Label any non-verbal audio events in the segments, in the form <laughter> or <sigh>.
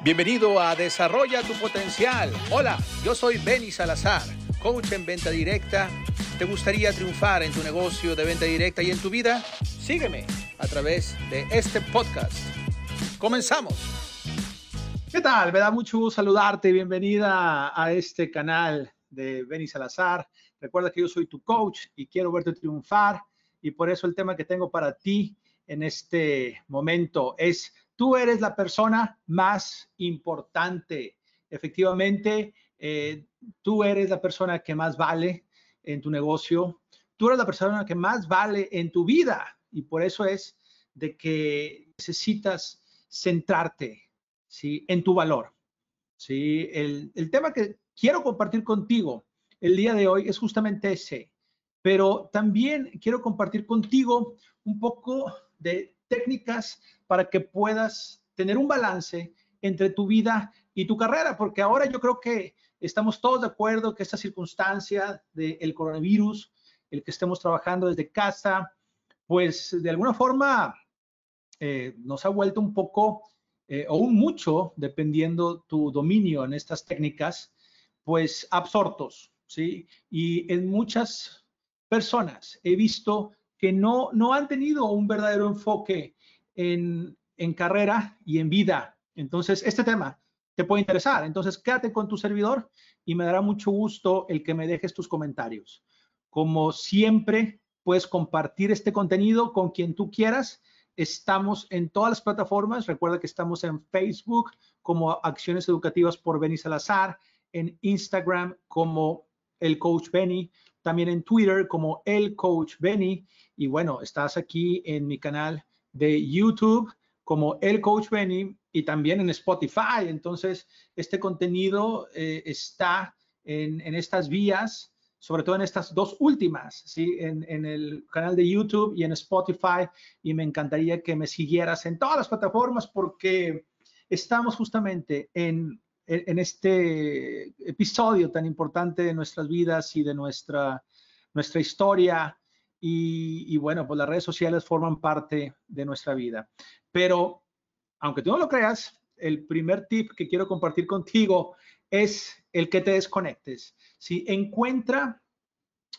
Bienvenido a Desarrolla tu Potencial. Hola, yo soy Benny Salazar, coach en venta directa. ¿Te gustaría triunfar en tu negocio de venta directa y en tu vida? Sígueme a través de este podcast. Comenzamos. ¿Qué tal? Me da mucho gusto saludarte. Bienvenida a este canal de Benny Salazar. Recuerda que yo soy tu coach y quiero verte triunfar y por eso el tema que tengo para ti en este momento es tú eres la persona más importante. Efectivamente, eh, tú eres la persona que más vale en tu negocio. Tú eres la persona que más vale en tu vida. Y por eso es de que necesitas centrarte ¿sí? en tu valor. ¿sí? El, el tema que quiero compartir contigo el día de hoy es justamente ese. Pero también quiero compartir contigo un poco de técnicas para que puedas tener un balance entre tu vida y tu carrera, porque ahora yo creo que estamos todos de acuerdo que esta circunstancia del coronavirus, el que estemos trabajando desde casa, pues de alguna forma eh, nos ha vuelto un poco eh, o un mucho, dependiendo tu dominio en estas técnicas, pues absortos, ¿sí? Y en muchas personas he visto que no, no han tenido un verdadero enfoque en, en carrera y en vida. Entonces, este tema te puede interesar. Entonces, quédate con tu servidor y me dará mucho gusto el que me dejes tus comentarios. Como siempre, puedes compartir este contenido con quien tú quieras. Estamos en todas las plataformas. Recuerda que estamos en Facebook como Acciones Educativas por Benny Salazar, en Instagram como el Coach Benny, también en Twitter como el Coach Benny. Y bueno, estás aquí en mi canal de YouTube como el Coach Benny y también en Spotify. Entonces, este contenido eh, está en, en, estas vías, sobre todo en estas dos últimas, ¿sí? En, en, el canal de YouTube y en Spotify. Y me encantaría que me siguieras en todas las plataformas porque estamos justamente en en este episodio tan importante de nuestras vidas y de nuestra, nuestra historia. Y, y, bueno, pues las redes sociales forman parte de nuestra vida. Pero, aunque tú no lo creas, el primer tip que quiero compartir contigo es el que te desconectes. Si encuentra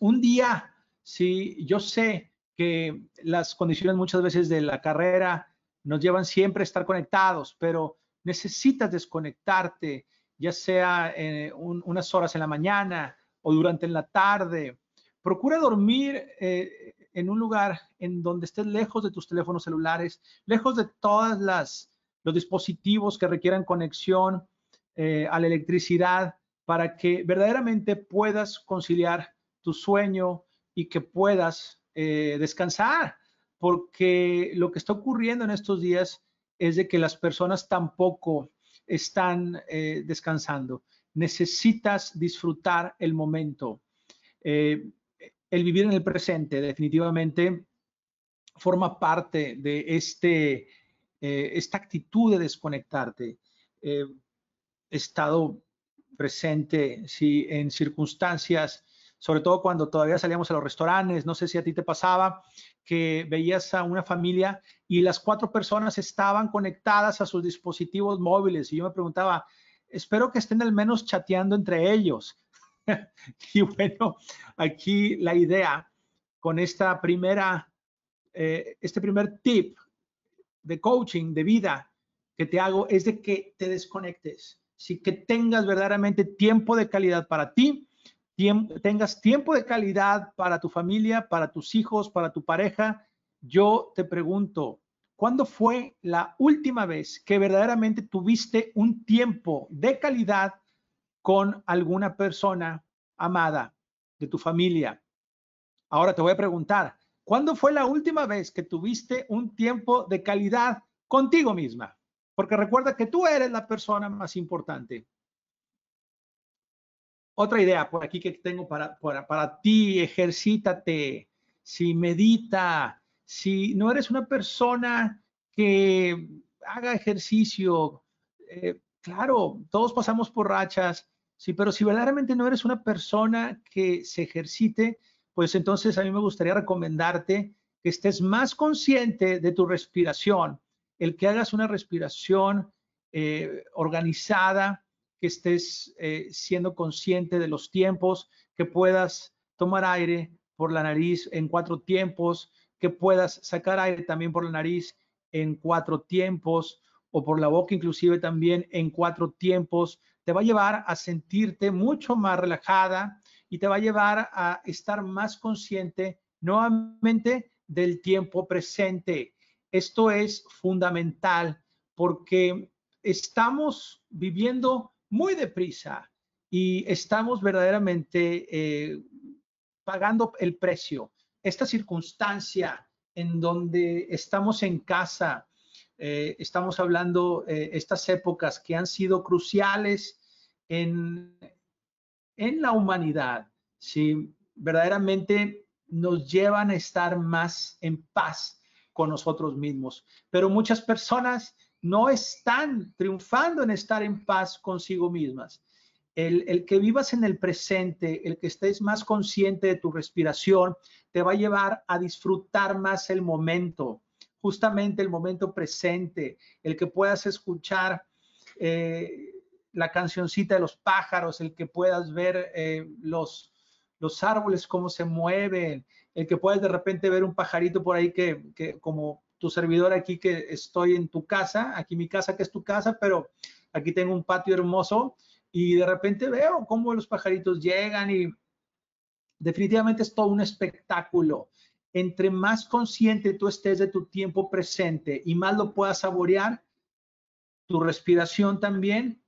un día, si yo sé que las condiciones muchas veces de la carrera nos llevan siempre a estar conectados, pero necesitas desconectarte, ya sea eh, un, unas horas en la mañana o durante la tarde. Procura dormir eh, en un lugar en donde estés lejos de tus teléfonos celulares, lejos de todas las los dispositivos que requieran conexión eh, a la electricidad para que verdaderamente puedas conciliar tu sueño y que puedas descansar, porque lo que está ocurriendo en estos días es de que las personas tampoco están eh, descansando. Necesitas disfrutar el momento. Eh, el vivir en el presente definitivamente forma parte de este, eh, esta actitud de desconectarte. estado presente sí, en circunstancias sobre todo cuando todavía salíamos a los restaurantes, no sé si a ti te pasaba, que veías a una familia y las cuatro personas estaban conectadas a sus dispositivos móviles y yo me preguntaba, espero que estén al menos chateando entre ellos. <laughs> y bueno, aquí la idea con esta primera, eh, este primer tip de coaching, de vida que te hago es de que te desconectes, sí que tengas verdaderamente tiempo de calidad para ti, tengas tiempo de calidad para tu familia, para tus hijos, para tu pareja, yo te pregunto, ¿cuándo fue la última vez que verdaderamente tuviste un tiempo de calidad con alguna persona amada de tu familia? Ahora te voy a preguntar, ¿cuándo fue la última vez que tuviste un tiempo de calidad contigo misma? Porque recuerda que tú eres la persona más importante. Otra idea por aquí que tengo para, para, para ti, ejercítate, si medita, si no eres una persona que haga ejercicio, eh, claro, todos pasamos por rachas, sí, pero si verdaderamente no eres una persona que se ejercite, pues entonces a mí me gustaría recomendarte que estés más consciente de tu respiración, el que hagas una respiración eh, organizada, que estés eh, siendo consciente de los tiempos, que puedas tomar aire por la nariz en cuatro tiempos, que puedas sacar aire también por la nariz en cuatro tiempos o por la boca inclusive también en cuatro tiempos, te va a llevar a sentirte mucho más relajada y te va a llevar a estar más consciente nuevamente del tiempo presente. Esto es fundamental porque estamos viviendo muy deprisa y estamos verdaderamente eh, pagando el precio. Esta circunstancia en donde estamos en casa, eh, estamos hablando eh, estas épocas que han sido cruciales en, en la humanidad, si verdaderamente nos llevan a estar más en paz con nosotros mismos. Pero muchas personas no están triunfando en estar en paz consigo mismas. El, el, que vivas en el presente, el que estés más consciente de tu respiración, te va a llevar a disfrutar más el momento, justamente el momento presente, el que puedas escuchar eh, la cancioncita de los pájaros, el que puedas ver eh, los, los árboles, cómo se mueven, el que puedas de repente ver un pajarito por ahí que, que como tu servidor aquí que estoy en tu casa, aquí mi casa que es tu casa, pero aquí tengo un patio hermoso y de repente veo cómo los pajaritos llegan y definitivamente es todo un espectáculo. Entre más consciente tú estés de tu tiempo presente y más lo puedas saborear, tu respiración también,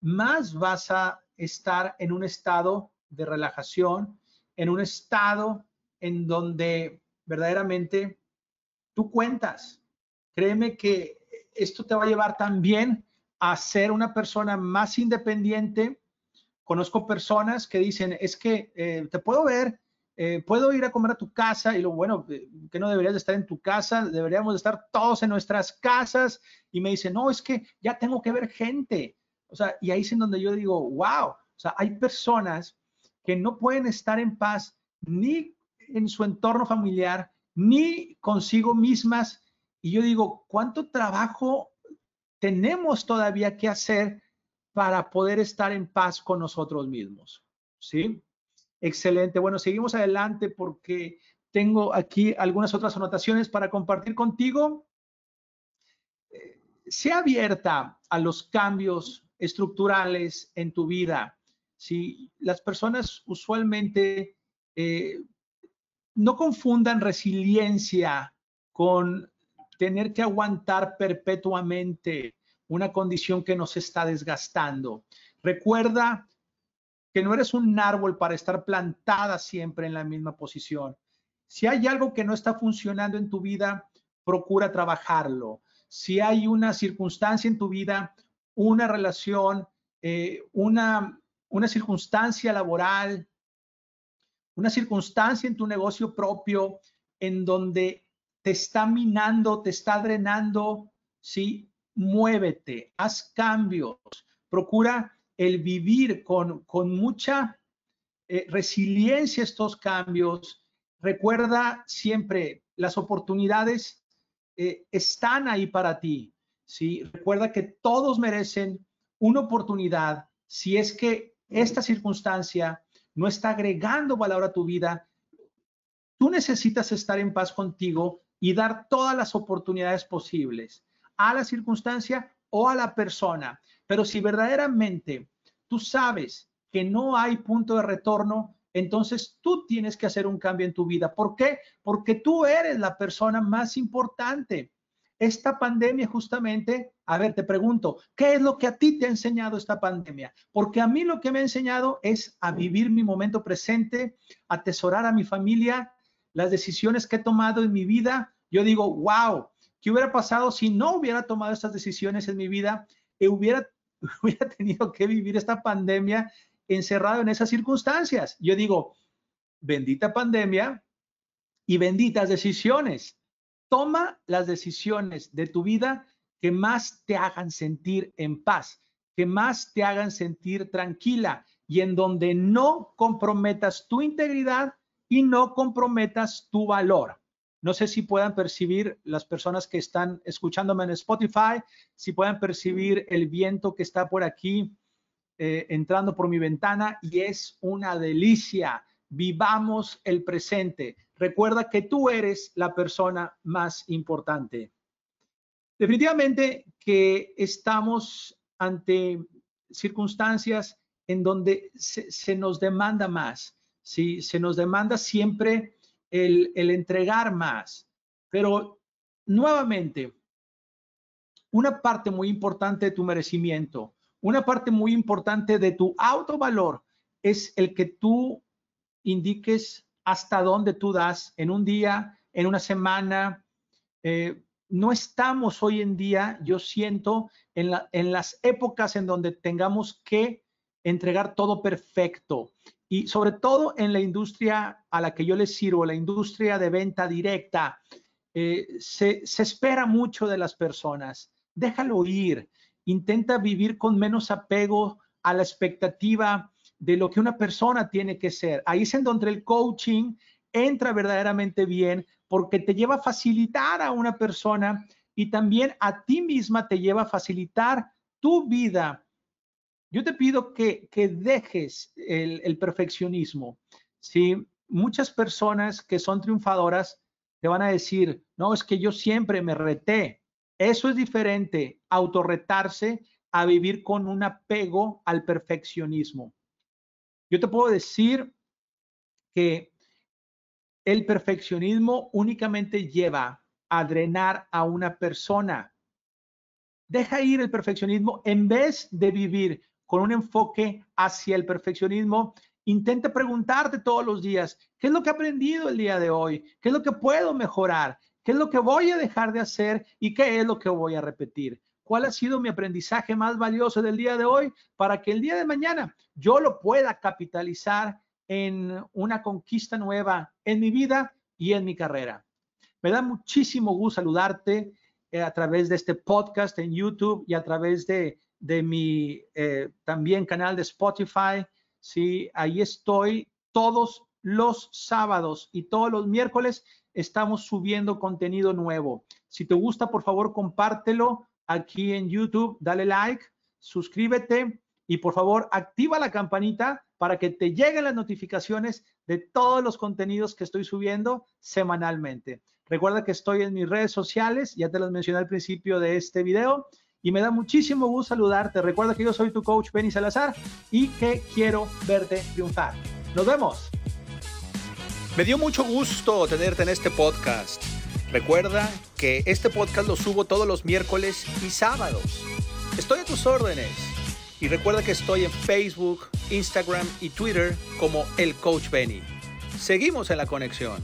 más vas a estar en un estado de relajación, en un estado en donde verdaderamente tú cuentas. Créeme que esto te va a llevar también a ser una persona más independiente. Conozco personas que dicen, es que eh, te puedo ver, eh, puedo ir a comer a tu casa y lo bueno, eh, que no deberías de estar en tu casa, deberíamos de estar todos en nuestras casas. Y me dicen, no, es que ya tengo que ver gente. O sea, y ahí es en donde yo digo, wow, o sea, hay personas que no pueden estar en paz ni en su entorno familiar, ni consigo mismas. Y yo digo, ¿cuánto trabajo tenemos todavía que hacer para poder estar en paz con nosotros mismos? ¿Sí? Excelente. Bueno, seguimos adelante porque tengo aquí algunas otras anotaciones para compartir contigo. Eh, sea abierta a los cambios estructurales en tu vida. Si las personas usualmente eh, no confundan resiliencia con tener que aguantar perpetuamente una condición que nos está desgastando. Recuerda que no eres un árbol para estar plantada siempre en la misma posición. Si hay algo que no está funcionando en tu vida, procura trabajarlo. Si hay una circunstancia en tu vida, una relación, eh, una, una circunstancia laboral, una circunstancia en tu negocio propio en donde te está minando, te está drenando, ¿sí? Muévete, haz cambios, procura el vivir con, con mucha eh, resiliencia estos cambios. Recuerda siempre, las oportunidades eh, están ahí para ti, ¿sí? Recuerda que todos merecen una oportunidad si es que esta circunstancia no está agregando valor a tu vida, tú necesitas estar en paz contigo y dar todas las oportunidades posibles a la circunstancia o a la persona. Pero si verdaderamente tú sabes que no hay punto de retorno, entonces tú tienes que hacer un cambio en tu vida. ¿Por qué? Porque tú eres la persona más importante. Esta pandemia justamente, a ver, te pregunto, ¿qué es lo que a ti te ha enseñado esta pandemia? Porque a mí lo que me ha enseñado es a vivir mi momento presente, atesorar a mi familia, las decisiones que he tomado en mi vida. Yo digo, wow, ¿qué hubiera pasado si no hubiera tomado estas decisiones en mi vida? Y hubiera, <laughs> hubiera tenido que vivir esta pandemia encerrado en esas circunstancias. Yo digo, bendita pandemia y benditas decisiones. Toma las decisiones de tu vida que más te hagan sentir en paz, que más te hagan sentir tranquila y en donde no comprometas tu integridad y no comprometas tu valor. No sé si puedan percibir las personas que están escuchándome en Spotify, si puedan percibir el viento que está por aquí eh, entrando por mi ventana y es una delicia. Vivamos el presente. Recuerda que tú eres la persona más importante. Definitivamente que estamos ante circunstancias en donde se, nos demanda más, ¿sí? se nos demanda siempre el, el entregar más, pero nuevamente, una parte muy importante de tu merecimiento, una parte muy importante de tu autovalor es el que tú indiques hasta dónde tú das en un día, en una semana. Eh, no estamos hoy en día, yo siento, en, las épocas en donde tengamos que entregar todo perfecto. Y sobre todo en la industria a la que yo les sirvo, la industria de venta directa, eh, se espera mucho de las personas. Déjalo ir. Intenta vivir con menos apego a la expectativa de lo que una persona tiene que ser. Ahí es en donde el coaching entra verdaderamente bien porque te lleva a facilitar a una persona y también a ti misma te lleva a facilitar tu vida. Yo te pido que, que dejes el, el perfeccionismo. ¿sí? Muchas personas que son triunfadoras te van a decir, no, es que yo siempre me reté. Eso es diferente, autorretarse a vivir con un apego al perfeccionismo. Yo te puedo decir que el perfeccionismo únicamente lleva a drenar a una persona. Deja ir el perfeccionismo en vez de vivir con un enfoque hacia el perfeccionismo. Intenta preguntarte todos los días, ¿qué es lo que he aprendido el día de hoy? ¿Qué es lo que puedo mejorar? ¿Qué es lo que voy a dejar de hacer y qué es lo que voy a repetir? ¿Cuál ha sido mi aprendizaje más valioso del día de hoy para que el día de mañana yo lo pueda capitalizar en una conquista nueva en mi vida y en mi carrera. Me da muchísimo gusto saludarte eh, a través de este podcast en YouTube y a través de, de mi eh, también canal de Spotify. Sí, ahí estoy todos los sábados y todos los miércoles estamos subiendo contenido nuevo. Si te gusta, por favor, compártelo aquí en YouTube, dale like, suscríbete y por favor activa la campanita para que te lleguen las notificaciones de todos los contenidos que estoy subiendo semanalmente. Recuerda que estoy en mis redes sociales, ya te las mencioné al principio de este video y me da muchísimo gusto saludarte. Recuerda que yo soy tu coach Benny Salazar y que quiero verte triunfar. Nos vemos. Me dio mucho gusto tenerte en este podcast. Recuerda que este podcast lo subo todos los miércoles y sábados. Estoy a tus órdenes. Y recuerda que estoy en Facebook, Instagram y Twitter como el Coach Benny. Seguimos en la conexión.